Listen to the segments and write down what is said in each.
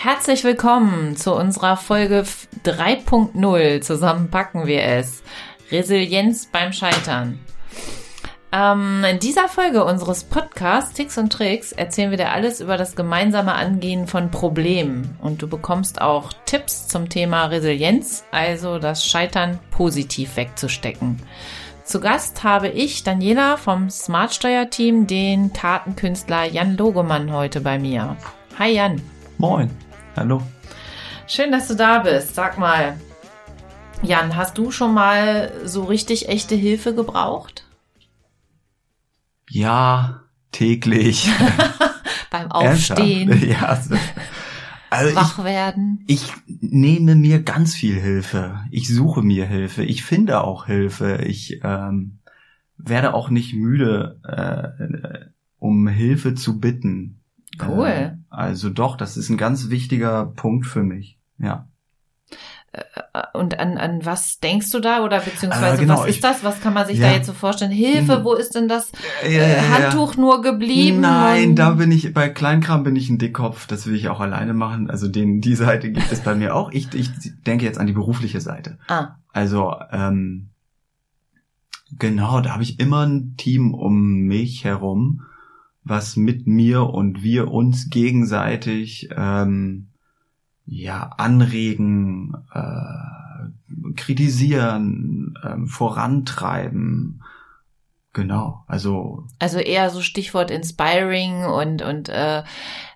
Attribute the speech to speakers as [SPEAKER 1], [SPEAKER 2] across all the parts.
[SPEAKER 1] Herzlich willkommen zu unserer Folge 3.0. Zusammen packen wir es. Resilienz beim Scheitern. Ähm, in dieser Folge unseres Podcasts Ticks und Tricks erzählen wir dir alles über das gemeinsame Angehen von Problemen. Und du bekommst auch Tipps zum Thema Resilienz, also das Scheitern positiv wegzustecken. Zu Gast habe ich, Daniela vom Smartsteuer-Team, den Kartenkünstler Jan Logemann heute bei mir. Hi Jan.
[SPEAKER 2] Moin. Hallo.
[SPEAKER 1] Schön, dass du da bist. Sag mal, Jan, hast du schon mal so richtig echte Hilfe gebraucht?
[SPEAKER 2] Ja, täglich.
[SPEAKER 1] Beim Aufstehen.
[SPEAKER 2] ja. Also, also
[SPEAKER 1] wach werden.
[SPEAKER 2] Ich nehme mir ganz viel Hilfe. Ich suche mir Hilfe. Ich finde auch Hilfe. Ich ähm, werde auch nicht müde, äh, um Hilfe zu bitten.
[SPEAKER 1] Cool.
[SPEAKER 2] Äh, also doch, das ist ein ganz wichtiger Punkt für mich. Ja.
[SPEAKER 1] Äh, und an, an was denkst du da oder beziehungsweise
[SPEAKER 2] äh, genau,
[SPEAKER 1] was ist
[SPEAKER 2] ich,
[SPEAKER 1] das? Was kann man sich
[SPEAKER 2] ja.
[SPEAKER 1] da jetzt so vorstellen? Hilfe, wo ist denn das
[SPEAKER 2] ja, ja,
[SPEAKER 1] äh, Handtuch nur geblieben?
[SPEAKER 2] Nein, da bin ich, bei Kleinkram bin ich ein Dickkopf, das will ich auch alleine machen. Also den, die Seite gibt es bei mir auch. Ich, ich denke jetzt an die berufliche Seite.
[SPEAKER 1] Ah.
[SPEAKER 2] Also, ähm, genau, da habe ich immer ein Team um mich herum, was mit mir und wir uns gegenseitig ähm, ja anregen, äh, kritisieren, ähm, vorantreiben. Genau, also
[SPEAKER 1] also eher so Stichwort inspiring und und äh,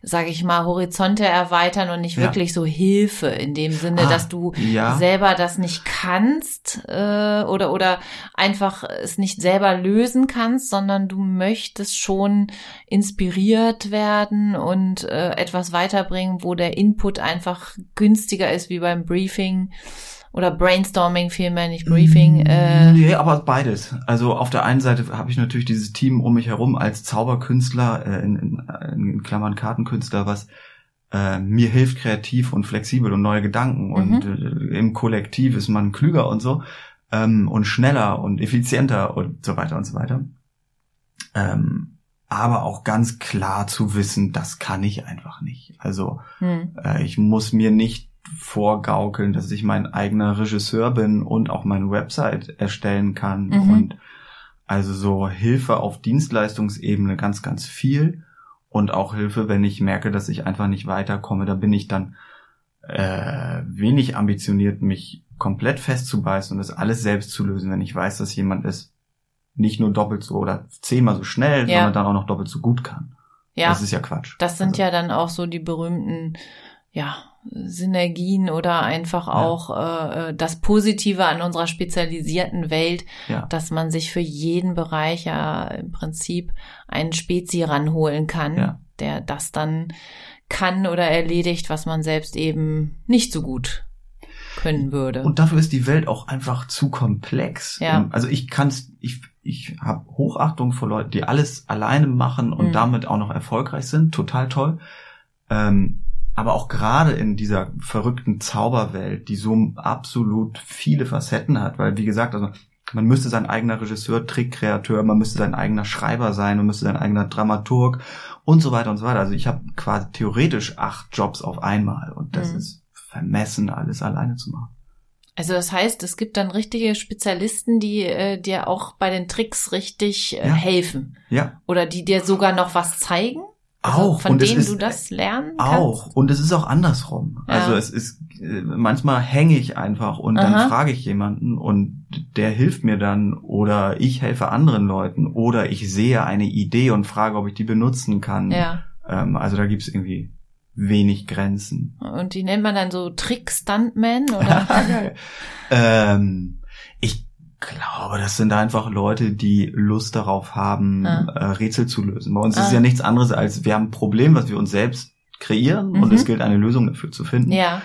[SPEAKER 1] sage ich mal Horizonte erweitern und nicht
[SPEAKER 2] Ja.
[SPEAKER 1] wirklich so Hilfe in dem Sinne,
[SPEAKER 2] Ah,
[SPEAKER 1] dass du
[SPEAKER 2] ja.
[SPEAKER 1] selber das nicht kannst äh, oder oder einfach es nicht selber lösen kannst, sondern du möchtest schon inspiriert werden und äh, etwas weiterbringen, wo der Input einfach günstiger ist wie beim Briefing oder Brainstorming vielmehr nicht Briefing. Äh,
[SPEAKER 2] nee, aber beides. Also auf der einen Seite habe ich natürlich dieses Team um mich herum als Zauberkünstler, äh, in, in, in Klammern Kartenkünstler, was äh, mir hilft, kreativ und flexibel und neue Gedanken. Und äh, im Kollektiv ist man klüger und so ähm, und schneller und effizienter und so weiter und so weiter. Ähm, aber auch ganz klar zu wissen, das kann ich einfach nicht. Also
[SPEAKER 1] hm.
[SPEAKER 2] äh, ich muss mir nicht vorgaukeln, dass ich mein eigener Regisseur bin und auch meine Website erstellen kann
[SPEAKER 1] Mhm.
[SPEAKER 2] und also so Hilfe auf Dienstleistungsebene ganz, ganz viel und auch Hilfe, wenn ich merke, dass ich einfach nicht weiterkomme, da bin ich dann äh, wenig ambitioniert, mich komplett festzubeißen und das alles selbst zu lösen, wenn ich weiß, dass jemand es nicht nur doppelt so oder zehnmal so schnell,
[SPEAKER 1] Ja.
[SPEAKER 2] sondern dann auch noch doppelt so gut kann.
[SPEAKER 1] Ja.
[SPEAKER 2] Das ist ja Quatsch.
[SPEAKER 1] Das sind
[SPEAKER 2] Also-
[SPEAKER 1] ja dann auch so die berühmten, ja, Synergien oder einfach auch äh, das Positive an unserer spezialisierten Welt,
[SPEAKER 2] ja.
[SPEAKER 1] dass man sich für jeden Bereich ja im Prinzip einen Spezi ranholen kann,
[SPEAKER 2] Ja.
[SPEAKER 1] der das dann kann oder erledigt, was man selbst eben nicht so gut können würde.
[SPEAKER 2] Und dafür ist die Welt auch einfach zu komplex.
[SPEAKER 1] Ja.
[SPEAKER 2] Also ich kann's, ich, ich habe Hochachtung vor Leuten, die alles alleine machen und
[SPEAKER 1] Mhm.
[SPEAKER 2] damit auch noch erfolgreich sind. Total toll. Ähm, aber auch gerade in dieser verrückten Zauberwelt, die so absolut viele Facetten hat, weil wie gesagt, also man müsste sein eigener Regisseur, Trickkreateur, man müsste sein eigener Schreiber sein, man müsste sein eigener Dramaturg und so weiter und so weiter. Also ich habe quasi theoretisch acht Jobs auf einmal und das
[SPEAKER 1] Mhm.
[SPEAKER 2] ist vermessen, alles alleine zu machen.
[SPEAKER 1] Also das heißt, es gibt dann richtige Spezialisten, die äh, dir auch bei den Tricks richtig äh,
[SPEAKER 2] Ja.
[SPEAKER 1] helfen
[SPEAKER 2] Ja,
[SPEAKER 1] oder die dir sogar noch was zeigen. Also
[SPEAKER 2] auch.
[SPEAKER 1] Von
[SPEAKER 2] und
[SPEAKER 1] denen
[SPEAKER 2] ist,
[SPEAKER 1] du das lernen
[SPEAKER 2] Auch.
[SPEAKER 1] kannst.
[SPEAKER 2] Und es ist auch andersrum.
[SPEAKER 1] Ja.
[SPEAKER 2] Also es ist, äh, manchmal hänge ich einfach und
[SPEAKER 1] Aha.
[SPEAKER 2] dann frage ich jemanden und der hilft mir dann oder ich helfe anderen Leuten oder ich sehe eine Idee und frage, ob ich die benutzen kann.
[SPEAKER 1] Ja.
[SPEAKER 2] Ähm, also da gibt's irgendwie wenig Grenzen.
[SPEAKER 1] Und die nennt man dann so Trick-Stuntman oder?
[SPEAKER 2] Ähm, glaube, das sind einfach Leute, die Lust darauf haben,
[SPEAKER 1] Ah.
[SPEAKER 2] äh, Rätsel zu lösen. Bei uns ist
[SPEAKER 1] Ah.
[SPEAKER 2] es ja nichts anderes als, wir haben ein Problem, was wir uns selbst kreieren und
[SPEAKER 1] Mhm.
[SPEAKER 2] es gilt eine Lösung dafür zu finden.
[SPEAKER 1] ja.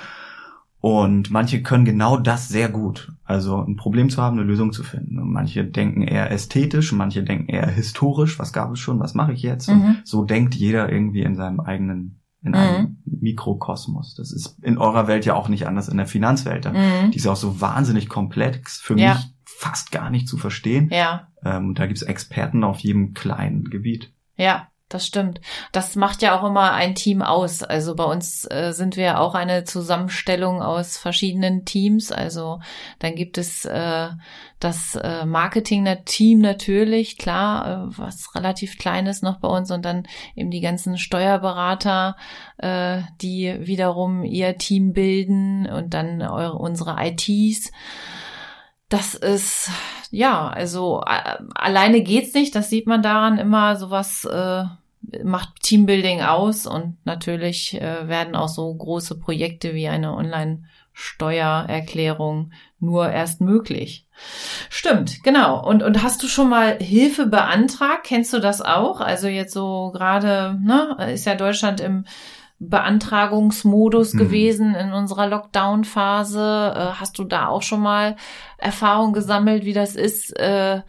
[SPEAKER 2] Und manche können genau das sehr gut. Also ein Problem zu haben, eine Lösung zu finden. Und manche denken eher ästhetisch, manche denken eher historisch. Was gab es schon? Was mache ich jetzt? Und
[SPEAKER 1] Mhm.
[SPEAKER 2] so denkt jeder irgendwie in seinem eigenen, in
[SPEAKER 1] Mhm.
[SPEAKER 2] einem Mikrokosmos. Das ist in eurer Welt ja auch nicht anders in der Finanzwelt.
[SPEAKER 1] Mhm.
[SPEAKER 2] Die ist auch so wahnsinnig komplex, für
[SPEAKER 1] Ja.
[SPEAKER 2] mich fast gar nicht zu verstehen.
[SPEAKER 1] Ja.
[SPEAKER 2] Ähm, da gibt's Experten auf jedem kleinen Gebiet.
[SPEAKER 1] Ja. das stimmt. Das macht ja auch immer ein Team aus. Also bei uns äh, sind wir auch eine Zusammenstellung aus verschiedenen Teams. Also dann gibt es äh, das äh, Marketing-Team natürlich, klar, äh, was relativ klein ist noch bei uns und dann eben die ganzen Steuerberater, äh, die wiederum ihr Team bilden und dann eure, unsere ITs. Das ist, ja, also äh, alleine geht's nicht. Das sieht man daran immer sowas, äh, macht Teambuilding aus und natürlich äh, werden auch so große Projekte wie eine Online-Steuererklärung nur erst möglich. Stimmt, genau. Und, und hast du schon mal Hilfe beantragt? Kennst du das auch? Also jetzt so gerade, ne, ist ja Deutschland im Beantragungsmodus mhm. gewesen in unserer Lockdown-Phase. Äh, hast du da auch schon mal Erfahrung gesammelt, wie das ist, äh,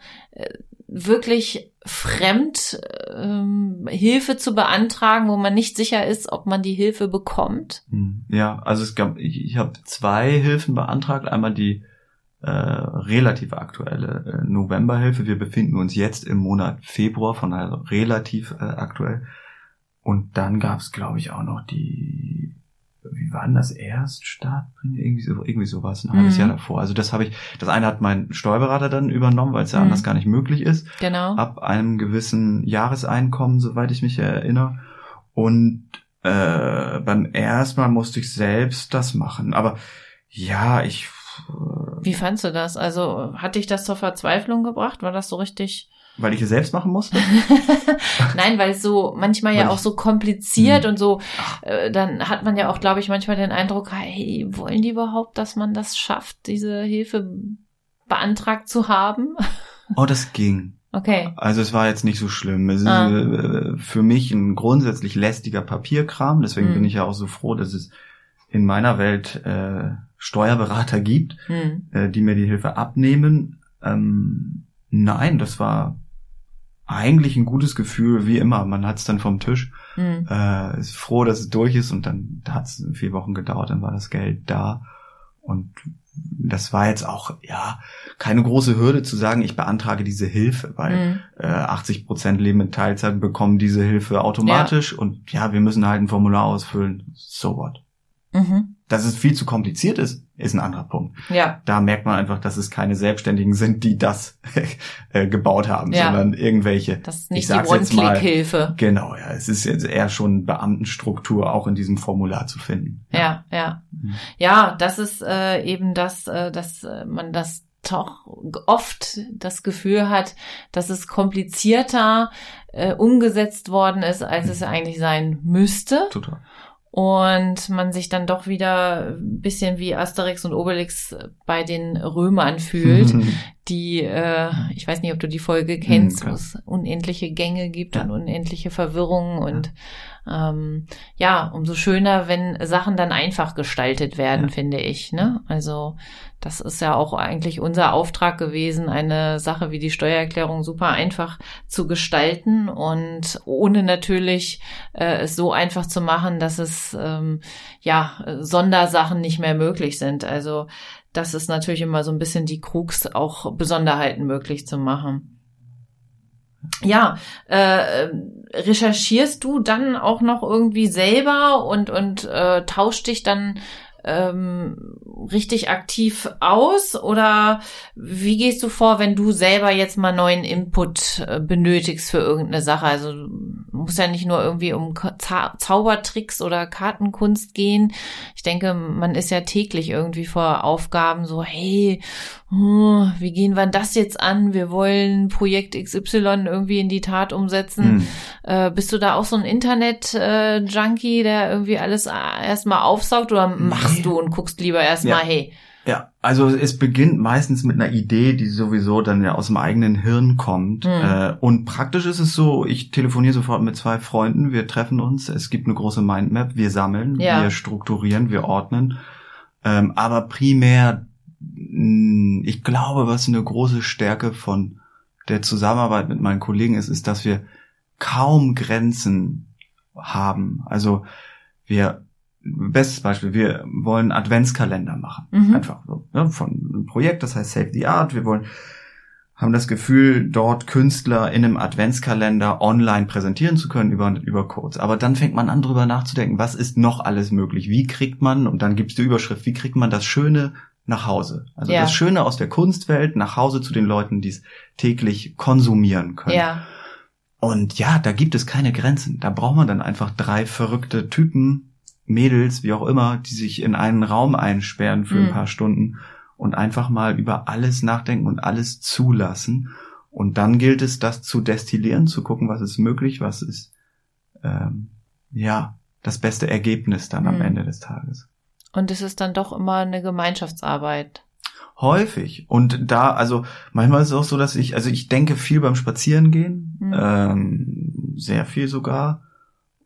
[SPEAKER 1] wirklich fremd ähm, Hilfe zu beantragen, wo man nicht sicher ist, ob man die Hilfe bekommt?
[SPEAKER 2] Hm. Ja, also es gab, ich, ich habe zwei Hilfen beantragt. Einmal die äh, relativ aktuelle äh, Novemberhilfe. Wir befinden uns jetzt im Monat Februar, von daher relativ äh, aktuell. Und dann gab es, glaube ich, auch noch die wie war denn das Erststartprämie? Irgendwie, so, irgendwie sowas, ein halbes mhm. Jahr davor. Also das habe ich, das eine hat mein Steuerberater dann übernommen, weil es ja mhm. anders gar nicht möglich ist.
[SPEAKER 1] Genau.
[SPEAKER 2] Ab einem gewissen Jahreseinkommen, soweit ich mich erinnere. Und äh, beim ersten Mal musste ich selbst das machen. Aber ja, ich.
[SPEAKER 1] Äh, wie fandst du das? Also hat dich das zur Verzweiflung gebracht? War das so richtig?
[SPEAKER 2] Weil ich es selbst machen musste?
[SPEAKER 1] Nein, weil es so manchmal weil ja auch so kompliziert mh. und so, äh, dann hat man ja auch, glaube ich, manchmal den Eindruck, hey, wollen die überhaupt, dass man das schafft, diese Hilfe beantragt zu haben?
[SPEAKER 2] Oh, das ging.
[SPEAKER 1] Okay.
[SPEAKER 2] Also es war jetzt nicht so schlimm. Es ah. ist äh, für mich ein grundsätzlich lästiger Papierkram, deswegen mhm. bin ich ja auch so froh, dass es in meiner Welt äh, Steuerberater gibt, mhm. äh, die mir die Hilfe abnehmen. Ähm, nein, das war eigentlich ein gutes Gefühl, wie immer. Man hat es dann vom Tisch, mhm. äh, ist froh, dass es durch ist und dann hat es vier Wochen gedauert, dann war das Geld da. Und das war jetzt auch, ja, keine große Hürde zu sagen, ich beantrage diese Hilfe, weil mhm. äh, 80 Prozent leben in Teilzeit und bekommen diese Hilfe automatisch ja. und ja, wir müssen halt ein Formular ausfüllen. So what? Mhm. Dass es viel zu kompliziert ist, ist ein anderer Punkt.
[SPEAKER 1] Ja.
[SPEAKER 2] Da merkt man einfach, dass es keine Selbstständigen sind, die das äh, gebaut haben, ja. sondern irgendwelche.
[SPEAKER 1] Das ist nicht die One-Click-Hilfe.
[SPEAKER 2] Genau, ja. Es ist jetzt eher schon Beamtenstruktur auch in diesem Formular zu finden.
[SPEAKER 1] Ja, ja. Ja, mhm. ja das ist äh, eben das, äh, dass äh, man das doch oft das Gefühl hat, dass es komplizierter äh, umgesetzt worden ist, als mhm. es eigentlich sein müsste.
[SPEAKER 2] Total
[SPEAKER 1] und man sich dann doch wieder ein bisschen wie Asterix und Obelix bei den Römern fühlt, die, äh, ich weiß nicht, ob du die Folge kennst, mhm, wo es unendliche Gänge gibt ja. und unendliche Verwirrungen und ähm, ja, umso schöner, wenn Sachen dann einfach gestaltet werden, ja. finde ich. Ne? Also das ist ja auch eigentlich unser Auftrag gewesen, eine Sache wie die Steuererklärung super einfach zu gestalten und ohne natürlich äh, es so einfach zu machen, dass es ähm, ja Sondersachen nicht mehr möglich sind. Also das ist natürlich immer so ein bisschen die Krux, auch Besonderheiten möglich zu machen. Ja, äh, recherchierst du dann auch noch irgendwie selber und und äh, tauscht dich dann ähm, richtig aktiv aus oder wie gehst du vor, wenn du selber jetzt mal neuen Input äh, benötigst für irgendeine Sache? Also muss ja nicht nur irgendwie um Zau Zaubertricks oder Kartenkunst gehen. Ich denke, man ist ja täglich irgendwie vor Aufgaben so, hey, hm, wie gehen wir das jetzt an? Wir wollen Projekt XY irgendwie in die Tat umsetzen. Hm. Äh, bist du da auch so ein Internet-Junkie, äh, der irgendwie alles äh, erstmal aufsaugt oder machst du und guckst lieber erstmal, ja. hey?
[SPEAKER 2] Ja, also es beginnt meistens mit einer Idee, die sowieso dann ja aus dem eigenen Hirn kommt. Hm. Äh, und praktisch ist es so, ich telefoniere sofort mit zwei Freunden, wir treffen uns, es gibt eine große Mindmap, wir sammeln, ja. wir strukturieren, wir ordnen. Ähm, aber primär hm, ich glaube, was eine große Stärke von der Zusammenarbeit mit meinen Kollegen ist, ist, dass wir kaum Grenzen haben. Also wir, bestes Beispiel, wir wollen Adventskalender machen. Mhm. Einfach so, ne, von einem Projekt, das heißt Save the Art. Wir wollen haben das Gefühl, dort Künstler in einem Adventskalender online präsentieren zu können über, über Codes. Aber dann fängt man an, drüber nachzudenken, was ist noch alles möglich? Wie kriegt man, und dann gibt's die Überschrift, wie kriegt man das Schöne nach Hause? Also
[SPEAKER 1] Ja.
[SPEAKER 2] das Schöne aus der Kunstwelt nach Hause zu den Leuten, die es täglich konsumieren können.
[SPEAKER 1] Ja.
[SPEAKER 2] Und ja, da gibt es keine Grenzen. Da braucht man dann einfach drei verrückte Typen, Mädels, wie auch immer, die sich in einen Raum einsperren für
[SPEAKER 1] Mhm.
[SPEAKER 2] ein paar Stunden und einfach mal über alles nachdenken und alles zulassen. Und dann gilt es, das zu destillieren, zu gucken, was ist möglich, was ist, ähm, ja, das beste Ergebnis dann am
[SPEAKER 1] Mhm.
[SPEAKER 2] Ende des Tages.
[SPEAKER 1] Und es ist dann doch immer eine Gemeinschaftsarbeit.
[SPEAKER 2] Häufig. Und da, also manchmal ist es auch so, dass ich, also ich denke viel beim Spazierengehen,
[SPEAKER 1] Mhm.
[SPEAKER 2] ähm, sehr viel sogar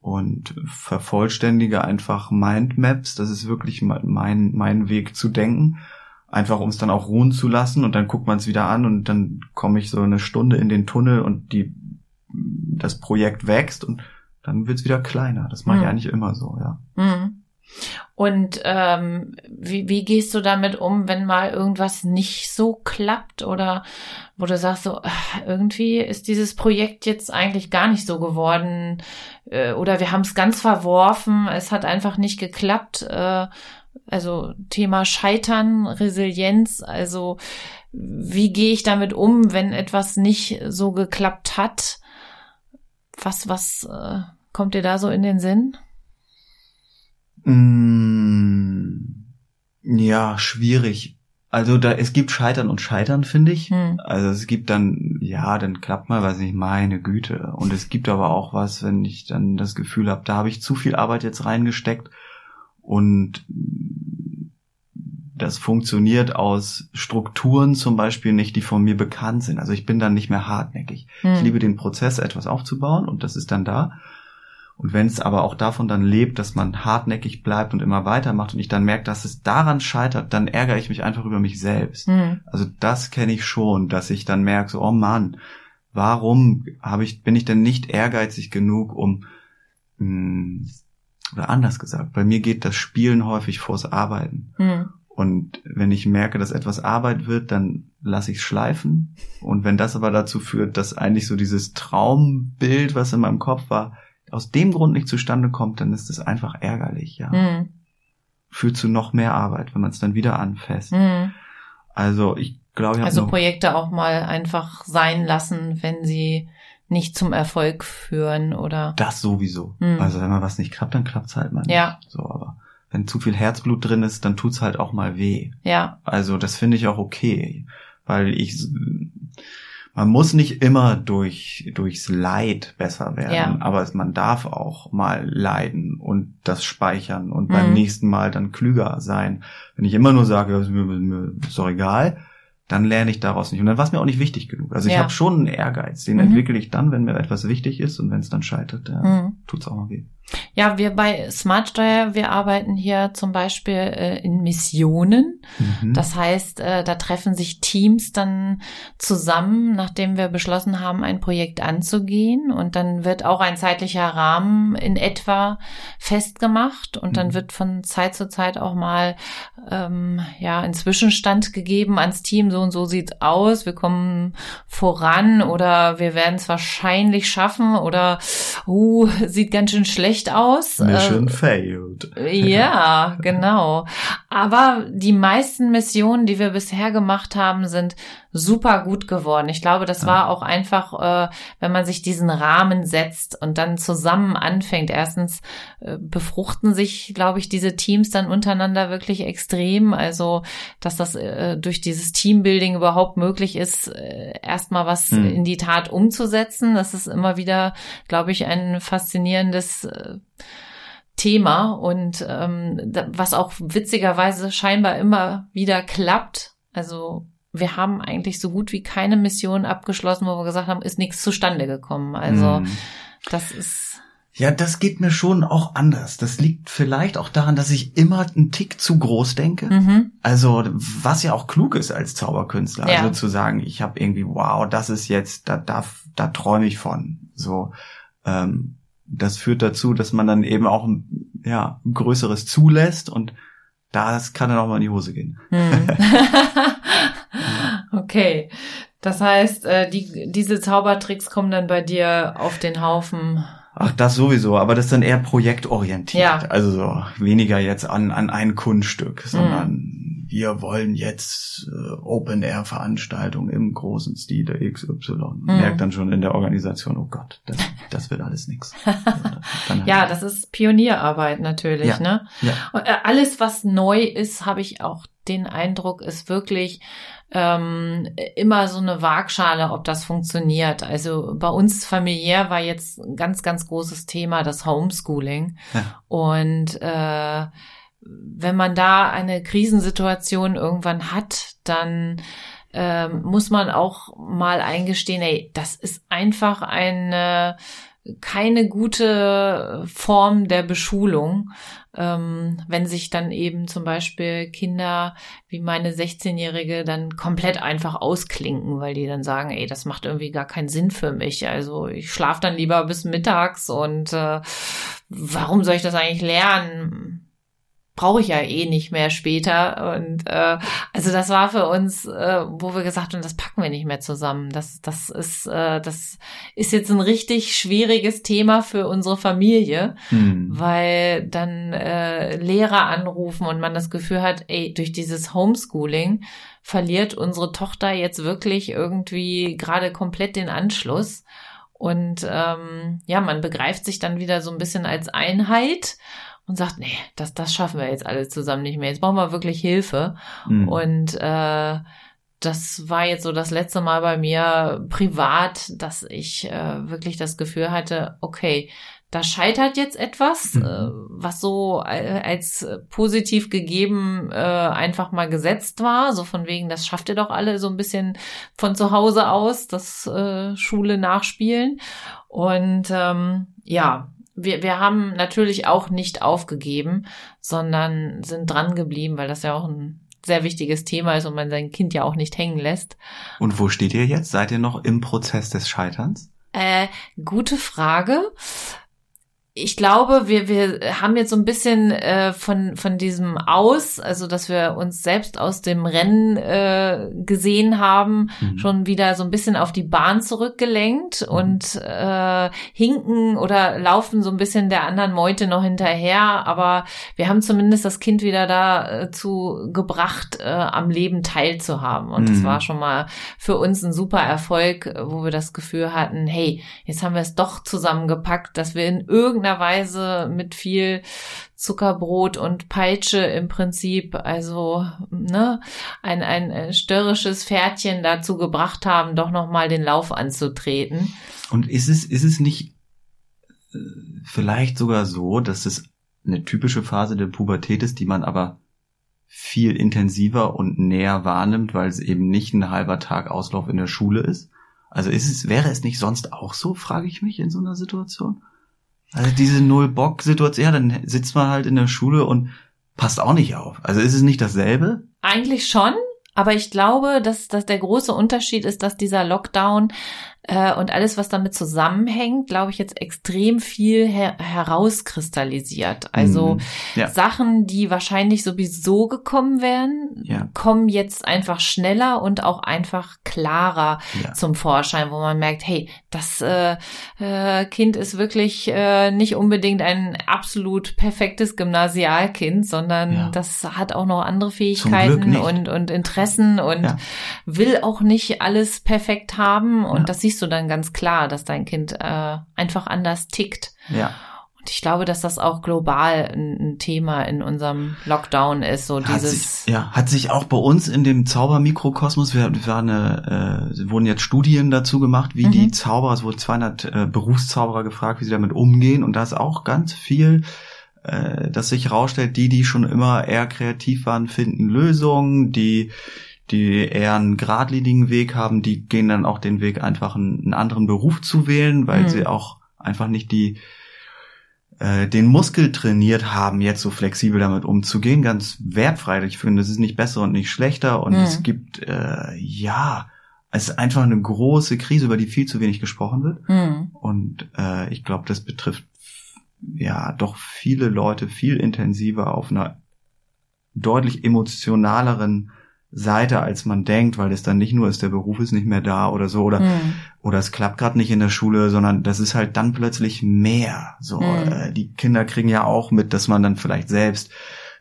[SPEAKER 2] und vervollständige einfach Mindmaps. Das ist wirklich me- mein, mein Weg zu denken. Einfach um es dann auch ruhen zu lassen und dann guckt man es wieder an und dann komme ich so eine Stunde in den Tunnel und die, das Projekt wächst und dann wird's wieder kleiner. Das mache ich
[SPEAKER 1] Mhm.
[SPEAKER 2] eigentlich immer so, ja.
[SPEAKER 1] Mhm. Und ähm, wie, wie gehst du damit um, wenn mal irgendwas nicht so klappt oder wo du sagst so, irgendwie ist dieses Projekt jetzt eigentlich gar nicht so geworden äh, oder wir haben es ganz verworfen, es hat einfach nicht geklappt. Äh, also Thema Scheitern, Resilienz, also wie gehe ich damit um, wenn etwas nicht so geklappt hat? Was, was äh, kommt dir da so in den Sinn?
[SPEAKER 2] Mm, Ja, schwierig. Also da, es gibt Scheitern und Scheitern, finde ich.
[SPEAKER 1] Hm.
[SPEAKER 2] Also es gibt dann, ja, dann klappt mal was nicht, meine Güte. Und es gibt aber auch was, wenn ich dann das Gefühl habe, da habe ich zu viel Arbeit jetzt reingesteckt und das funktioniert aus Strukturen zum Beispiel nicht, die von mir bekannt sind. Also ich bin dann nicht mehr hartnäckig.
[SPEAKER 1] Hm.
[SPEAKER 2] Ich liebe den Prozess, etwas aufzubauen und das ist dann da. Und wenn es aber auch davon dann lebt, dass man hartnäckig bleibt und immer weitermacht und ich dann merke, dass es daran scheitert, dann ärgere ich mich einfach über mich selbst.
[SPEAKER 1] Hm.
[SPEAKER 2] Also das kenne ich schon, dass ich dann merke, so, oh Mann, warum habe ich, bin ich denn nicht ehrgeizig genug, um, mh, oder anders gesagt, bei mir geht das Spielen häufig vors Arbeiten.
[SPEAKER 1] Hm.
[SPEAKER 2] Und wenn ich merke, dass etwas Arbeit wird, dann lasse ich es schleifen. Und wenn das aber dazu führt, dass eigentlich so dieses Traumbild, was in meinem Kopf war, aus dem Grund nicht zustande kommt, dann ist es einfach ärgerlich, ja.
[SPEAKER 1] Hm.
[SPEAKER 2] Führt zu noch mehr Arbeit, wenn man es dann wieder anfasst.
[SPEAKER 1] Hm.
[SPEAKER 2] Also ich glaube, ich
[SPEAKER 1] Also Projekte auch mal einfach sein lassen, wenn sie nicht zum Erfolg führen oder
[SPEAKER 2] das sowieso.
[SPEAKER 1] Hm.
[SPEAKER 2] Also wenn mal was nicht klappt, dann klappt's halt mal nicht.
[SPEAKER 1] Ja.
[SPEAKER 2] So, aber wenn zu viel Herzblut drin ist, dann tut's halt auch mal weh.
[SPEAKER 1] ja,
[SPEAKER 2] Also das finde ich auch okay, weil ich man muss nicht immer durch durchs Leid besser werden,
[SPEAKER 1] Ja.
[SPEAKER 2] aber es, man darf auch mal leiden und das speichern und beim
[SPEAKER 1] Mhm.
[SPEAKER 2] nächsten Mal dann klüger sein. Wenn ich immer nur sage, ist mir, mir ist doch egal, dann lerne ich daraus nicht und dann war es mir auch nicht wichtig genug. Also ich
[SPEAKER 1] Ja.
[SPEAKER 2] habe schon einen Ehrgeiz, den
[SPEAKER 1] Mhm.
[SPEAKER 2] entwickle ich dann, wenn mir etwas wichtig ist und wenn es dann scheitert, dann
[SPEAKER 1] Hm.
[SPEAKER 2] tut's auch mal weh.
[SPEAKER 1] Ja, wir bei Smartsteuer, wir arbeiten hier zum Beispiel äh, in Missionen.
[SPEAKER 2] Mhm.
[SPEAKER 1] Das heißt, äh, da treffen sich Teams dann zusammen, nachdem wir beschlossen haben, ein Projekt anzugehen. Und dann wird auch ein zeitlicher Rahmen in etwa festgemacht. Und dann
[SPEAKER 2] Mhm.
[SPEAKER 1] wird von Zeit zu Zeit auch mal ähm, ja ein Zwischenstand gegeben ans Team. So und so sieht's aus. Wir kommen voran oder wir werden es wahrscheinlich schaffen oder uh, sieht ganz schön schlecht aus.
[SPEAKER 2] Mission
[SPEAKER 1] Äh,
[SPEAKER 2] failed.
[SPEAKER 1] ja, genau. Aber die meisten Missionen, die wir bisher gemacht haben, sind super gut geworden. Ich glaube, das war auch einfach, äh, wenn man sich diesen Rahmen setzt und dann zusammen anfängt. Erstens äh, befruchten sich, glaube ich, diese Teams dann untereinander wirklich extrem. Also, dass das äh, durch dieses Teambuilding überhaupt möglich ist, äh, erstmal was
[SPEAKER 2] Hm.
[SPEAKER 1] in die Tat umzusetzen. Das ist immer wieder, glaube ich, ein faszinierendes äh, Thema und ähm, was auch witzigerweise scheinbar immer wieder klappt. Also wir haben eigentlich so gut wie keine Mission abgeschlossen, wo wir gesagt haben, ist nichts zustande gekommen. Also
[SPEAKER 2] Mhm.
[SPEAKER 1] das ist
[SPEAKER 2] Ja, das geht mir schon auch anders. Das liegt vielleicht auch daran, dass ich immer einen Tick zu groß denke.
[SPEAKER 1] mhm,
[SPEAKER 2] Also, was ja auch klug ist als Zauberkünstler.
[SPEAKER 1] Ja.
[SPEAKER 2] Also zu sagen, ich habe irgendwie, wow, das ist jetzt, da, da, da träume ich von. So, ähm, das führt dazu, dass man dann eben auch ein, ja, ein größeres zulässt und das kann dann auch mal in die Hose gehen.
[SPEAKER 1] hm. okay. Das heißt, äh, die, diese Zaubertricks kommen dann bei dir auf den Haufen.
[SPEAKER 2] Ach, das sowieso, aber das ist dann eher projektorientiert.
[SPEAKER 1] Ja.
[SPEAKER 2] Also so weniger jetzt an, an ein Kunststück, sondern wir wollen jetzt äh, Open-Air-Veranstaltungen im großen Stile XY.
[SPEAKER 1] Mhm.
[SPEAKER 2] Merkt dann schon in der Organisation, oh Gott, das, das wird alles nix. Dann-
[SPEAKER 1] Ja, das ist Pionierarbeit natürlich,
[SPEAKER 2] Ja.
[SPEAKER 1] ne?
[SPEAKER 2] ja.
[SPEAKER 1] Und, äh, Alles, was neu ist, habe ich auch den Eindruck, ist wirklich ähm, immer so eine Waagschale, ob das funktioniert. Also bei uns familiär war jetzt ein ganz, ganz großes Thema das Homeschooling.
[SPEAKER 2] Ja.
[SPEAKER 1] Und äh, wenn man da eine Krisensituation irgendwann hat, dann ähm, muss man auch mal eingestehen, ey, das ist einfach eine keine gute Form der Beschulung, ähm, wenn sich dann eben zum Beispiel Kinder wie meine 16-Jährige dann komplett einfach ausklinken, weil die dann sagen, ey, das macht irgendwie gar keinen Sinn für mich. Also ich schlafe dann lieber bis mittags und äh, warum soll ich das eigentlich lernen? Brauche ich ja eh nicht mehr später. Und äh, also das war für uns, äh, wo wir gesagt haben, das packen wir nicht mehr zusammen. Das, das ist, äh, das ist jetzt ein richtig schwieriges Thema für unsere Familie,
[SPEAKER 2] Hm.
[SPEAKER 1] weil dann äh, Lehrer anrufen und man das Gefühl hat, ey, durch dieses Homeschooling verliert unsere Tochter jetzt wirklich irgendwie gerade komplett den Anschluss. Und ähm, ja, man begreift sich dann wieder so ein bisschen als Einheit und sagt, nee, das, das schaffen wir jetzt alle zusammen nicht mehr. Jetzt brauchen wir wirklich Hilfe.
[SPEAKER 2] Hm.
[SPEAKER 1] Und äh, das war jetzt so das letzte Mal bei mir privat, dass ich äh, wirklich das Gefühl hatte, okay, da scheitert jetzt etwas,
[SPEAKER 2] Mhm.
[SPEAKER 1] äh, was so äh, als positiv gegeben äh, einfach mal gesetzt war. So von wegen, das schafft ihr doch alle so ein bisschen von zu Hause aus, das äh, Schule nachspielen. Und ähm, ja, wir, wir haben natürlich auch nicht aufgegeben, sondern sind dran geblieben, weil das ja auch ein sehr wichtiges Thema ist und man sein Kind ja auch nicht hängen lässt.
[SPEAKER 2] Und wo steht ihr jetzt? Seid ihr noch im Prozess des Scheiterns?
[SPEAKER 1] Äh, gute Frage. Ich glaube, wir, wir haben jetzt so ein bisschen äh, von, von diesem Aus, also dass wir uns selbst aus dem Rennen äh, gesehen haben,
[SPEAKER 2] Mhm.
[SPEAKER 1] schon wieder so ein bisschen auf die Bahn zurückgelenkt und äh, hinken oder laufen so ein bisschen der anderen Meute noch hinterher. Aber wir haben zumindest das Kind wieder dazu gebracht, äh, am Leben teilzuhaben. Und das
[SPEAKER 2] Mhm.
[SPEAKER 1] war schon mal für uns ein super Erfolg, äh, wo wir das Gefühl hatten, hey, jetzt haben wir es doch zusammengepackt, dass wir in irgendeiner Weise mit viel Zuckerbrot und Peitsche im Prinzip, also ne, ein, ein äh, störrisches Pferdchen dazu gebracht haben, doch nochmal den Lauf anzutreten.
[SPEAKER 2] Und ist es, ist es nicht äh, vielleicht sogar so, dass es eine typische Phase der Pubertät ist, die man aber viel intensiver und näher wahrnimmt, weil es eben nicht ein halber Tag Auslauf in der Schule ist? Also ist es, wäre es nicht sonst auch so, frage ich mich in so einer Situation? Also diese Null-Bock-Situation, ja, dann sitzt man halt in der Schule und passt auch nicht auf. Also ist es nicht dasselbe?
[SPEAKER 1] Eigentlich schon, aber ich glaube, dass, dass der große Unterschied ist, dass dieser Lockdown äh, und alles, was damit zusammenhängt, glaube ich, jetzt extrem viel her herauskristallisiert. Also
[SPEAKER 2] Mhm. Ja.
[SPEAKER 1] Sachen, die wahrscheinlich sowieso gekommen wären,
[SPEAKER 2] Ja.
[SPEAKER 1] kommen jetzt einfach schneller und auch einfach klarer
[SPEAKER 2] Ja.
[SPEAKER 1] zum Vorschein, wo man merkt, hey, das äh, äh, Kind ist wirklich äh, nicht unbedingt ein absolut perfektes Gymnasialkind, sondern das hat auch noch andere Fähigkeiten und, und Interessen und will auch nicht alles perfekt haben. Und das siehst du dann ganz klar, dass dein Kind äh, einfach anders tickt.
[SPEAKER 2] Ja.
[SPEAKER 1] Und ich glaube, dass das auch global ein, ein Thema in unserem Lockdown ist, so
[SPEAKER 2] Hat
[SPEAKER 1] dieses.
[SPEAKER 2] sich, ja, hat sich auch bei uns in dem Zaubermikrokosmos, wir, wir eine, äh, wurden jetzt Studien dazu gemacht, wie
[SPEAKER 1] Mhm.
[SPEAKER 2] die Zauberer, es wurden 200 äh, Berufszauberer gefragt, wie sie damit umgehen und da ist auch ganz viel, äh, dass sich herausstellt, die, die schon immer eher kreativ waren, finden Lösungen, die die eher einen geradlinigen Weg haben, die gehen dann auch den Weg, einfach einen, einen anderen Beruf zu wählen, weil
[SPEAKER 1] Mhm.
[SPEAKER 2] sie auch einfach nicht die äh, den Muskel trainiert haben, jetzt so flexibel damit umzugehen, ganz wertfrei. Ich finde, es ist nicht besser und nicht schlechter und
[SPEAKER 1] Mhm.
[SPEAKER 2] es gibt, äh, ja, es ist einfach eine große Krise, über die viel zu wenig gesprochen wird.
[SPEAKER 1] Hm,
[SPEAKER 2] Und äh, ich glaube, das betrifft ja doch viele Leute viel intensiver auf einer deutlich emotionaleren Seite, als man denkt, weil es dann nicht nur ist, der Beruf ist nicht mehr da oder so oder
[SPEAKER 1] Hm.
[SPEAKER 2] oder es klappt gerade nicht in der Schule, sondern das ist halt dann plötzlich mehr. So,
[SPEAKER 1] Mhm.
[SPEAKER 2] äh, die Kinder kriegen ja auch mit, dass man dann vielleicht selbst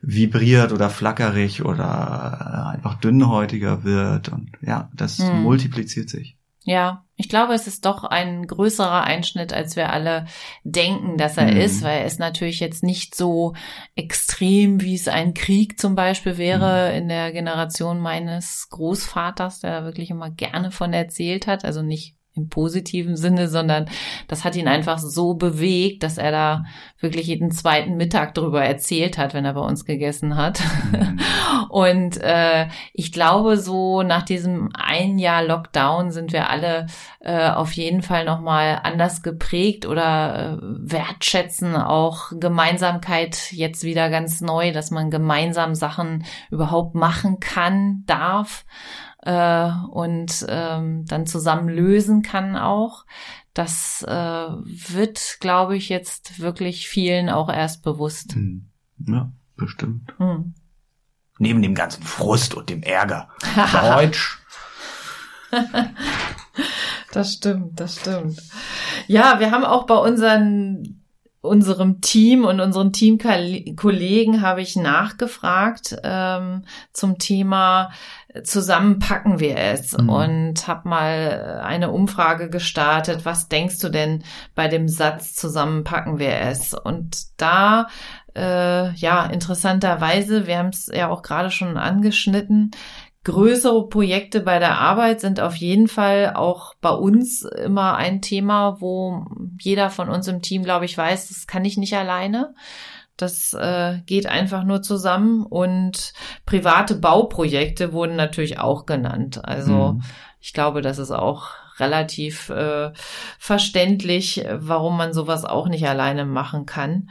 [SPEAKER 2] vibriert oder flackerig oder äh, einfach dünnhäutiger wird und ja, das
[SPEAKER 1] Mhm.
[SPEAKER 2] multipliziert sich.
[SPEAKER 1] Ja, ich glaube, es ist doch ein größerer Einschnitt, als wir alle denken, dass er
[SPEAKER 2] Mhm.
[SPEAKER 1] ist, weil er ist natürlich jetzt nicht so extrem, wie es ein Krieg zum Beispiel wäre in der Generation meines Großvaters, der da wirklich immer gerne von erzählt hat. Also nicht im positiven Sinne, sondern das hat ihn einfach so bewegt, dass er da wirklich jeden zweiten Mittag drüber erzählt hat, wenn er bei uns gegessen hat.
[SPEAKER 2] Mhm.
[SPEAKER 1] Und äh, ich glaube, so nach diesem ein Jahr Lockdown sind wir alle äh, auf jeden Fall nochmal anders geprägt oder äh, wertschätzen auch Gemeinsamkeit jetzt wieder ganz neu, dass man gemeinsam Sachen überhaupt machen kann, darf äh, und ähm, dann zusammen lösen kann auch. Das äh, wird, glaube ich, jetzt wirklich vielen auch erst bewusst.
[SPEAKER 2] Mhm. Ja, bestimmt.
[SPEAKER 1] Hm.
[SPEAKER 2] Neben dem ganzen Frust und dem Ärger. Deutsch.
[SPEAKER 1] Das stimmt, das stimmt. Ja, wir haben auch bei unseren unserem Team und unseren Teamkollegen habe ich nachgefragt ähm, zum Thema äh, zusammenpacken wir es
[SPEAKER 2] Mhm.
[SPEAKER 1] und habe mal eine Umfrage gestartet. Was denkst du denn bei dem Satz zusammenpacken wir es? Und da äh, ja interessanterweise, wir haben es ja auch gerade schon angeschnitten, Größere Projekte bei der Arbeit sind auf jeden Fall auch bei uns immer ein Thema, wo jeder von uns im Team, glaube ich, weiß, das kann ich nicht alleine. Das äh, geht einfach nur zusammen. Und private Bauprojekte wurden natürlich auch genannt. Also
[SPEAKER 2] Mhm.
[SPEAKER 1] ich glaube, das ist auch relativ äh, verständlich, warum man sowas auch nicht alleine machen kann.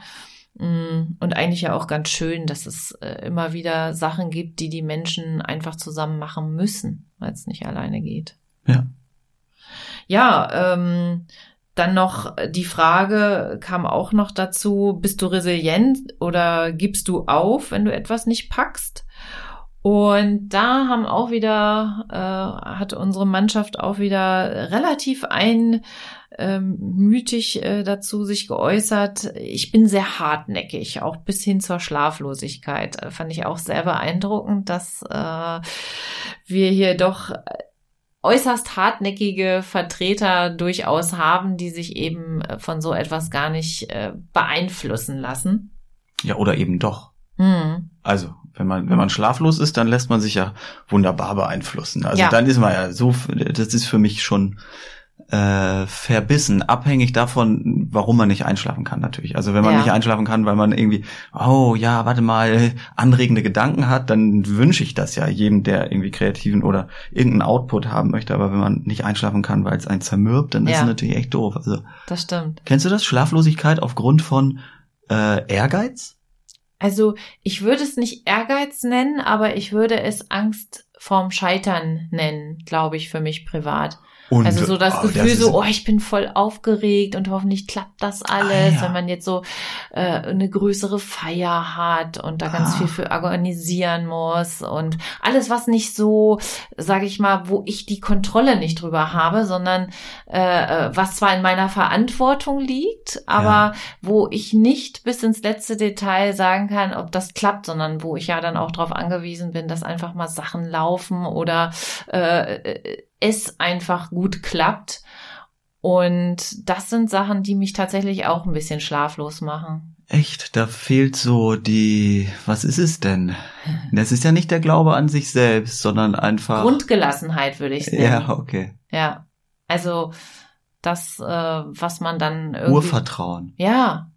[SPEAKER 1] Mm, Und eigentlich ja auch ganz schön, dass es äh, immer wieder Sachen gibt, die die Menschen einfach zusammen machen müssen, weil es nicht alleine geht.
[SPEAKER 2] Ja.
[SPEAKER 1] Ja, ähm, dann noch die Frage kam auch noch dazu, bist du resilient oder gibst du auf, wenn du etwas nicht packst? Und da haben auch wieder, äh, hat unsere Mannschaft auch wieder relativ einmütig äh, dazu sich geäußert. Ich bin sehr hartnäckig, auch bis hin zur Schlaflosigkeit. Äh, fand ich auch sehr beeindruckend, dass äh, wir hier doch äußerst hartnäckige Vertreter durchaus haben, die sich eben äh, von so etwas gar nicht äh, beeinflussen lassen.
[SPEAKER 2] Ja, oder eben doch.
[SPEAKER 1] Hm.
[SPEAKER 2] Also, wenn man, wenn man schlaflos ist, dann lässt man sich ja wunderbar beeinflussen. Also
[SPEAKER 1] Ja.
[SPEAKER 2] dann ist man ja so, das ist für mich schon äh, verbissen, abhängig davon, warum man nicht einschlafen kann natürlich. Also wenn man
[SPEAKER 1] Ja.
[SPEAKER 2] nicht einschlafen kann, weil man irgendwie, oh ja, warte mal, anregende Gedanken hat, dann wünsche ich das ja jedem, der irgendwie kreativen oder irgendeinen Output haben möchte. Aber wenn man nicht einschlafen kann, weil es einen zermürbt, dann ist
[SPEAKER 1] Ja.
[SPEAKER 2] es natürlich echt doof. Also
[SPEAKER 1] Das stimmt.
[SPEAKER 2] kennst du das? Schlaflosigkeit aufgrund von äh, Ehrgeiz?
[SPEAKER 1] Also ich würde es nicht Ehrgeiz nennen, aber ich würde es Angst vorm Scheitern nennen, glaube ich, für mich privat.
[SPEAKER 2] Und,
[SPEAKER 1] Also so das
[SPEAKER 2] oh,
[SPEAKER 1] Gefühl
[SPEAKER 2] ist-
[SPEAKER 1] so, oh, ich bin voll aufgeregt und hoffentlich klappt das alles,
[SPEAKER 2] Ah, ja.
[SPEAKER 1] wenn man jetzt so äh, eine größere Feier hat und da ganz
[SPEAKER 2] Ah.
[SPEAKER 1] viel für organisieren muss und alles, was nicht so, sage ich mal, wo ich die Kontrolle nicht drüber habe, sondern äh, äh, was zwar in meiner Verantwortung liegt, aber wo ich nicht bis ins letzte Detail sagen kann, ob das klappt, sondern wo ich ja dann auch darauf angewiesen bin, dass einfach mal Sachen laufen oder äh, äh, es einfach gut klappt. Und das sind Sachen, die mich tatsächlich auch ein bisschen schlaflos machen.
[SPEAKER 2] Echt, da fehlt so die, was ist es denn? Das ist ja nicht der Glaube an sich selbst, sondern einfach.
[SPEAKER 1] Grundgelassenheit würde ich nennen.
[SPEAKER 2] ja, okay.
[SPEAKER 1] Ja. Also das, äh, was man dann irgendwie.
[SPEAKER 2] Urvertrauen.
[SPEAKER 1] Ja,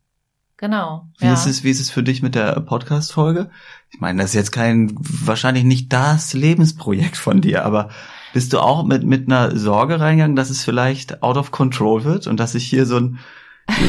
[SPEAKER 1] genau.
[SPEAKER 2] Wie
[SPEAKER 1] ja.
[SPEAKER 2] ist es, wie ist es für dich mit der Podcast-Folge? Ich meine, das ist jetzt kein, wahrscheinlich nicht das Lebensprojekt von dir, aber bist du auch mit, mit einer Sorge reingegangen, dass es vielleicht out of control wird und dass sich hier so ein,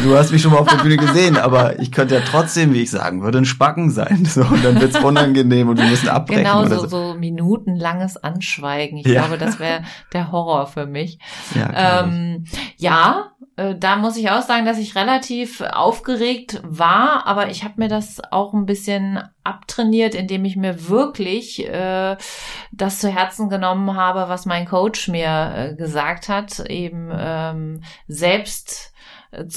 [SPEAKER 2] Du hast mich schon mal auf der Bühne gesehen, aber ich könnte ja trotzdem, wie ich sagen würde, ein Spacken sein. So, und dann wird's unangenehm und wir müssen abbrechen.
[SPEAKER 1] Genau,
[SPEAKER 2] oder
[SPEAKER 1] so, so minutenlanges Anschweigen. Ich
[SPEAKER 2] Ja.
[SPEAKER 1] glaube, das wäre der Horror für mich.
[SPEAKER 2] Ja.
[SPEAKER 1] Ähm, ja, äh, da muss ich auch sagen, dass ich relativ aufgeregt war, aber ich habe mir das auch ein bisschen abtrainiert, indem ich mir wirklich äh, das zu Herzen genommen habe, was mein Coach mir äh, gesagt hat, eben ähm, selbst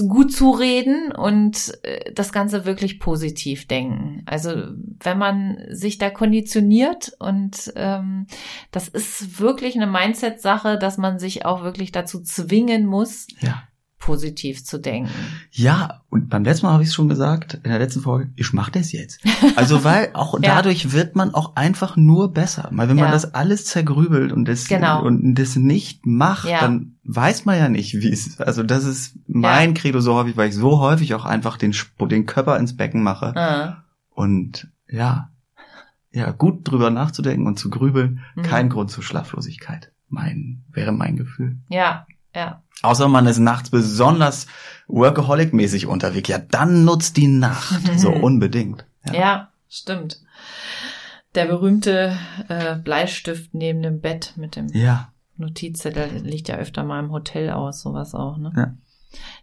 [SPEAKER 1] gut zureden und äh, das Ganze wirklich positiv denken. Also wenn man sich da konditioniert und ähm, das ist wirklich eine Mindset-Sache, dass man sich auch wirklich dazu zwingen muss,
[SPEAKER 2] ja.
[SPEAKER 1] Positiv zu denken.
[SPEAKER 2] Ja, und beim letzten Mal habe ich es schon gesagt, in der letzten Folge, ich mache das jetzt. Also weil auch
[SPEAKER 1] Ja.
[SPEAKER 2] dadurch wird man auch einfach nur besser. Weil wenn man
[SPEAKER 1] Ja.
[SPEAKER 2] das alles zergrübelt und das,
[SPEAKER 1] Genau.
[SPEAKER 2] und das nicht macht,
[SPEAKER 1] Ja.
[SPEAKER 2] dann weiß man ja nicht, wie es Also das ist mein Credo so häufig, weil ich so häufig auch einfach den, den Körper ins Becken mache.
[SPEAKER 1] Ah,
[SPEAKER 2] Und ja, ja, gut drüber nachzudenken und zu grübeln,
[SPEAKER 1] Mhm.
[SPEAKER 2] kein Grund zur Schlaflosigkeit. Mein, wäre mein Gefühl.
[SPEAKER 1] ja, ja.
[SPEAKER 2] Außer man ist nachts besonders Workaholic-mäßig unterwegs. Ja, dann nutzt die Nacht. So unbedingt.
[SPEAKER 1] Ja. stimmt. Der berühmte äh, Bleistift neben dem Bett mit dem
[SPEAKER 2] Ja.
[SPEAKER 1] Notizzettel liegt ja öfter mal im Hotel aus, sowas auch, ne?
[SPEAKER 2] Ja.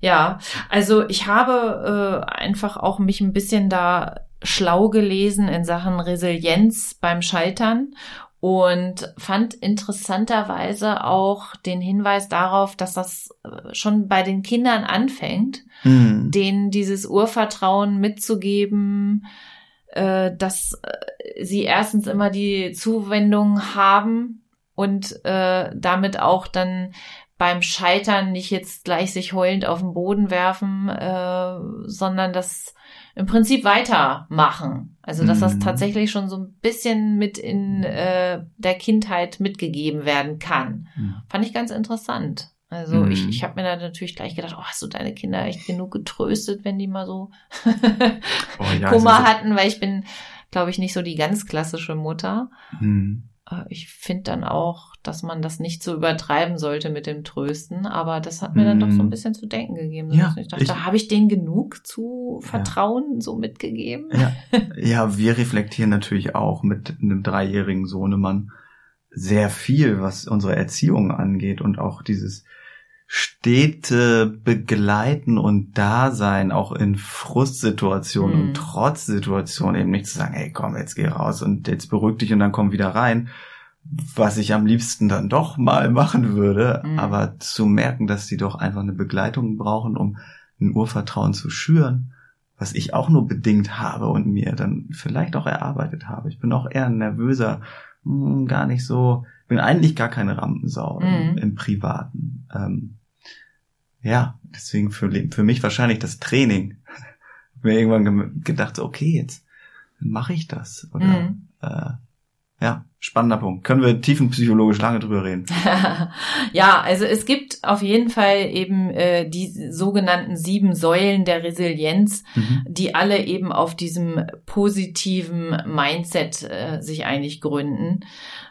[SPEAKER 1] Ja, also ich habe äh, einfach auch mich ein bisschen da schlau gelesen in Sachen Resilienz beim Scheitern und fand interessanterweise auch den Hinweis darauf, dass das äh, schon bei den Kindern anfängt,
[SPEAKER 2] Hm.
[SPEAKER 1] denen dieses Urvertrauen mitzugeben, äh, dass äh, sie erstens immer die Zuwendung haben und damit auch dann beim Scheitern nicht jetzt gleich sich heulend auf den Boden werfen, sondern das im Prinzip weitermachen. Also dass das
[SPEAKER 2] Mhm.
[SPEAKER 1] tatsächlich schon so ein bisschen mit in äh, der Kindheit mitgegeben werden kann.
[SPEAKER 2] Hm.
[SPEAKER 1] Fand ich ganz interessant. Also
[SPEAKER 2] Mhm.
[SPEAKER 1] ich, ich habe mir da natürlich gleich gedacht, oh, hast du deine Kinder echt genug getröstet, wenn die mal so
[SPEAKER 2] Oh, ja,
[SPEAKER 1] Kummer
[SPEAKER 2] ist-
[SPEAKER 1] hatten, weil ich bin, glaube ich, nicht so die ganz klassische Mutter.
[SPEAKER 2] Hm.
[SPEAKER 1] Äh, Ich finde dann auch, dass man das nicht so übertreiben sollte mit dem Trösten, aber das hat mir dann doch so ein
[SPEAKER 2] Mhm.
[SPEAKER 1] bisschen zu denken gegeben.
[SPEAKER 2] Ja,
[SPEAKER 1] ich dachte,
[SPEAKER 2] ich-
[SPEAKER 1] habe ich denen genug zu Vertrauen so mitgegeben?
[SPEAKER 2] Ja. ja, wir reflektieren natürlich auch mit einem dreijährigen Sohnemann sehr viel, was unsere Erziehung angeht und auch dieses stete Begleiten und Dasein auch in Frustsituationen
[SPEAKER 1] Mhm.
[SPEAKER 2] und Trotzsituationen eben nicht zu sagen, hey komm, jetzt geh raus und jetzt beruhig dich und dann komm wieder rein, was ich am liebsten dann doch mal machen würde,
[SPEAKER 1] Mhm.
[SPEAKER 2] aber zu merken, dass die doch einfach eine Begleitung brauchen, um ein Urvertrauen zu schüren, was ich auch nur bedingt habe und mir dann vielleicht auch erarbeitet habe. Ich bin auch eher ein nervöser, hm, gar nicht so, bin eigentlich gar keine Rampensau im,
[SPEAKER 1] Mhm.
[SPEAKER 2] im Privaten. Ähm, ja, deswegen für, für mich wahrscheinlich das Training. Hab mir irgendwann gedacht, okay, jetzt mache ich das. Oder
[SPEAKER 1] Mhm.
[SPEAKER 2] äh, ja, spannender Punkt. Können wir tiefenpsychologisch lange drüber reden.
[SPEAKER 1] ja, also es gibt auf jeden Fall eben äh, die sogenannten sieben Säulen der Resilienz,
[SPEAKER 2] Mhm.
[SPEAKER 1] die alle eben auf diesem positiven Mindset äh, sich eigentlich gründen,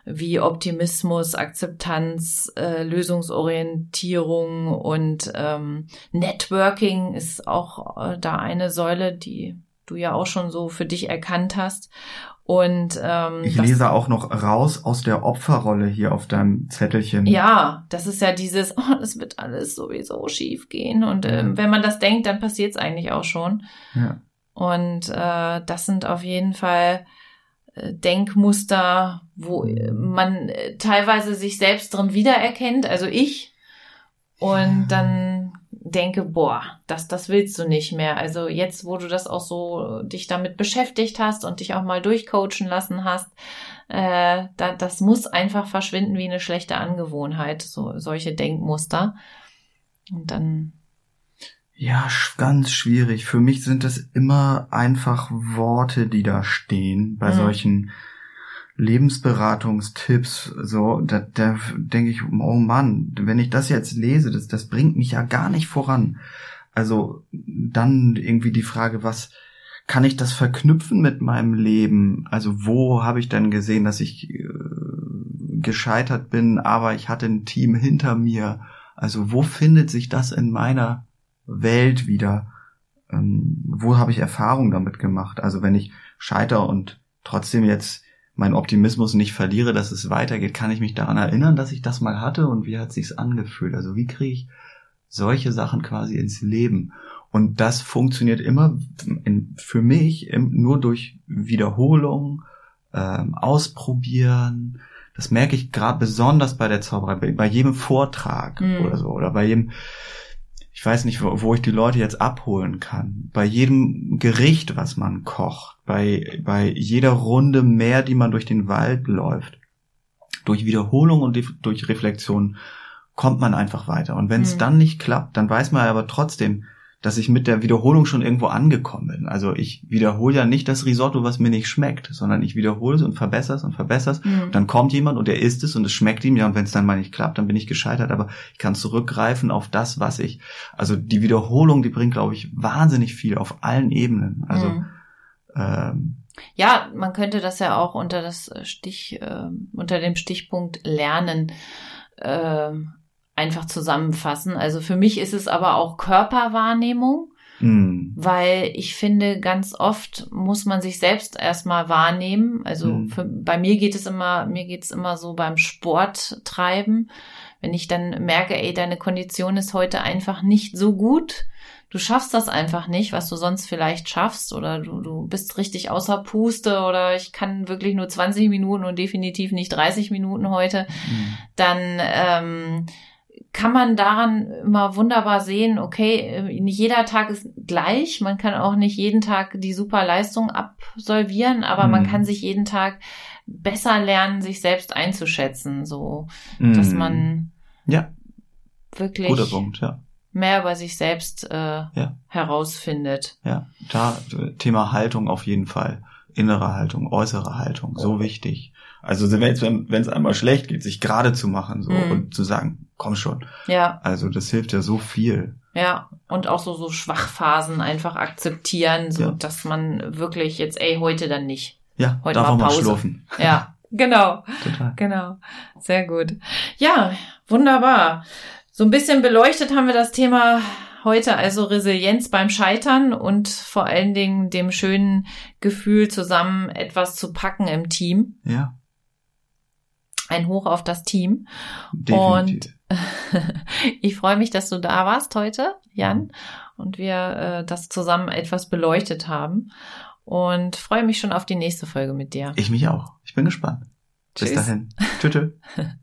[SPEAKER 1] wie Optimismus, Akzeptanz, äh, Lösungsorientierung und ähm, Networking ist auch äh, da eine Säule, die du ja auch schon so für dich erkannt hast. Und ähm,
[SPEAKER 2] Ich lese auch noch raus aus der Opferrolle hier auf deinem Zettelchen.
[SPEAKER 1] ja, das ist ja dieses, oh, das wird alles sowieso schief gehen. Und ähm,
[SPEAKER 2] Ja.
[SPEAKER 1] wenn man das denkt, dann passiert es eigentlich auch schon.
[SPEAKER 2] Ja.
[SPEAKER 1] Und äh, das sind auf jeden Fall äh, Denkmuster, wo äh, man äh, teilweise sich selbst drin wiedererkennt, also ich. Und dann denke, boah, das, das willst du nicht mehr. Also jetzt, wo du das auch so dich damit beschäftigt hast und dich auch mal durchcoachen lassen hast, äh, da, das muss einfach verschwinden wie eine schlechte Angewohnheit, so solche Denkmuster. Und dann,
[SPEAKER 2] Ja, ganz schwierig. Für mich sind es immer einfach Worte, die da stehen bei
[SPEAKER 1] Mhm.
[SPEAKER 2] solchen Lebensberatungstipps. So, da, da denke ich, oh Mann, wenn ich das jetzt lese, das, das bringt mich ja gar nicht voran. Also dann irgendwie die Frage, was kann ich das verknüpfen mit meinem Leben? Also wo habe ich denn gesehen, dass ich äh, gescheitert bin, aber ich hatte ein Team hinter mir? Also wo findet sich das in meiner Welt wieder, ähm, wo habe ich Erfahrung damit gemacht? Also wenn ich scheiter und trotzdem jetzt meinen Optimismus nicht verliere, dass es weitergeht, kann ich mich daran erinnern, dass ich das mal hatte und wie hat sich's angefühlt? Also wie kriege ich solche Sachen quasi ins Leben? Und das funktioniert immer in, für mich nur durch Wiederholung, ähm, Ausprobieren. Das merke ich gerade besonders bei der Zauberei, bei, bei jedem Vortrag mhm. oder so oder bei jedem ich weiß nicht, wo, wo ich die Leute jetzt abholen kann. Bei jedem Gericht, was man kocht, bei, bei jeder Runde mehr, die man durch den Wald läuft. Durch Wiederholung und durch Reflexion kommt man einfach weiter. Und wenn es mhm. dann nicht klappt, dann weiß man aber trotzdem, dass ich mit der Wiederholung schon irgendwo angekommen bin. Also ich wiederhole ja nicht das Risotto, was mir nicht schmeckt, sondern ich wiederhole es und verbessere es und verbessere es. Mhm. dann kommt jemand und er isst es und es schmeckt ihm. Ja, und wenn es dann mal nicht klappt, dann bin ich gescheitert. Aber ich kann zurückgreifen auf das, was ich. Also die Wiederholung, die bringt, glaube ich, wahnsinnig viel auf allen Ebenen. Also mhm.
[SPEAKER 1] ähm, ja, man könnte das ja auch unter das Stich, äh, unter dem Stichpunkt Lernen äh, einfach zusammenfassen. Also für mich ist es aber auch Körperwahrnehmung, mm. weil ich finde, ganz oft muss man sich selbst erstmal wahrnehmen. Also mm. für, bei mir geht es immer, mir geht es immer so beim Sport treiben. Wenn ich dann merke, ey, deine Kondition ist heute einfach nicht so gut, du schaffst das einfach nicht, was du sonst vielleicht schaffst, oder du, du bist richtig außer Puste, oder ich kann wirklich nur 20 Minuten und definitiv nicht 30 Minuten heute, mhm. dann ähm, kann man daran immer wunderbar sehen, okay, nicht jeder Tag ist gleich, man kann auch nicht jeden Tag die super Leistung absolvieren, aber mm. man mhm. kann sich jeden Tag besser lernen, sich selbst einzuschätzen, so, dass mhm. man
[SPEAKER 2] ja.
[SPEAKER 1] wirklich
[SPEAKER 2] Guter Punkt, ja.
[SPEAKER 1] mehr über sich selbst äh, ja. herausfindet.
[SPEAKER 2] Ja, da Thema Haltung auf jeden Fall. Innere Haltung, äußere Haltung, so wichtig. Also wenn es einmal schlecht geht, sich gerade zu machen so mm. und zu sagen, komm schon.
[SPEAKER 1] Ja.
[SPEAKER 2] Also das hilft ja so viel.
[SPEAKER 1] Ja, und auch so so Schwachphasen einfach akzeptieren, so ja. dass man wirklich jetzt, ey, heute dann nicht.
[SPEAKER 2] Ja, heute mal Pause. Mal schlafen.
[SPEAKER 1] Ja, genau. Total. Genau. Sehr gut. Ja, wunderbar. So ein bisschen beleuchtet haben wir das Thema heute also Resilienz beim Scheitern und vor allen Dingen dem schönen Gefühl, zusammen etwas zu packen im Team.
[SPEAKER 2] Ja
[SPEAKER 1] ein Hoch auf das Team.
[SPEAKER 2] Definitiv.
[SPEAKER 1] Und ich freue mich, dass du da warst heute, Jan, und wir äh, das zusammen etwas beleuchtet haben. Und freue mich schon auf die nächste Folge mit dir.
[SPEAKER 2] Ich mich auch. Ich bin gespannt. Tschüss. Bis dahin. Tschüss.